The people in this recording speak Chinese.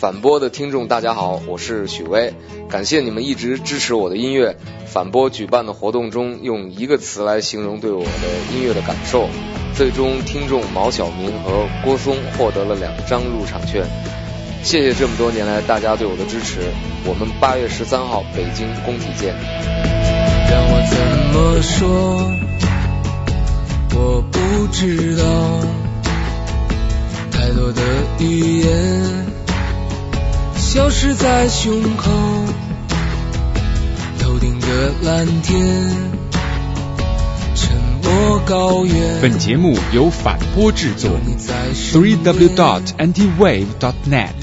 反播的听众大家好，我是许巍，感谢你们一直支持我的音乐。反播举办的活动中，用一个词来形容对我的音乐的感受。最终，听众毛晓明和郭松获得了两张入场券。谢谢这么多年来大家对我的支持。我们八月十三号北京工体见。让我怎么说？我不知道。太多的语言消失在胸口，头顶的蓝天，沉默高原。本节目由反播制作，three w dot anti wave dot net。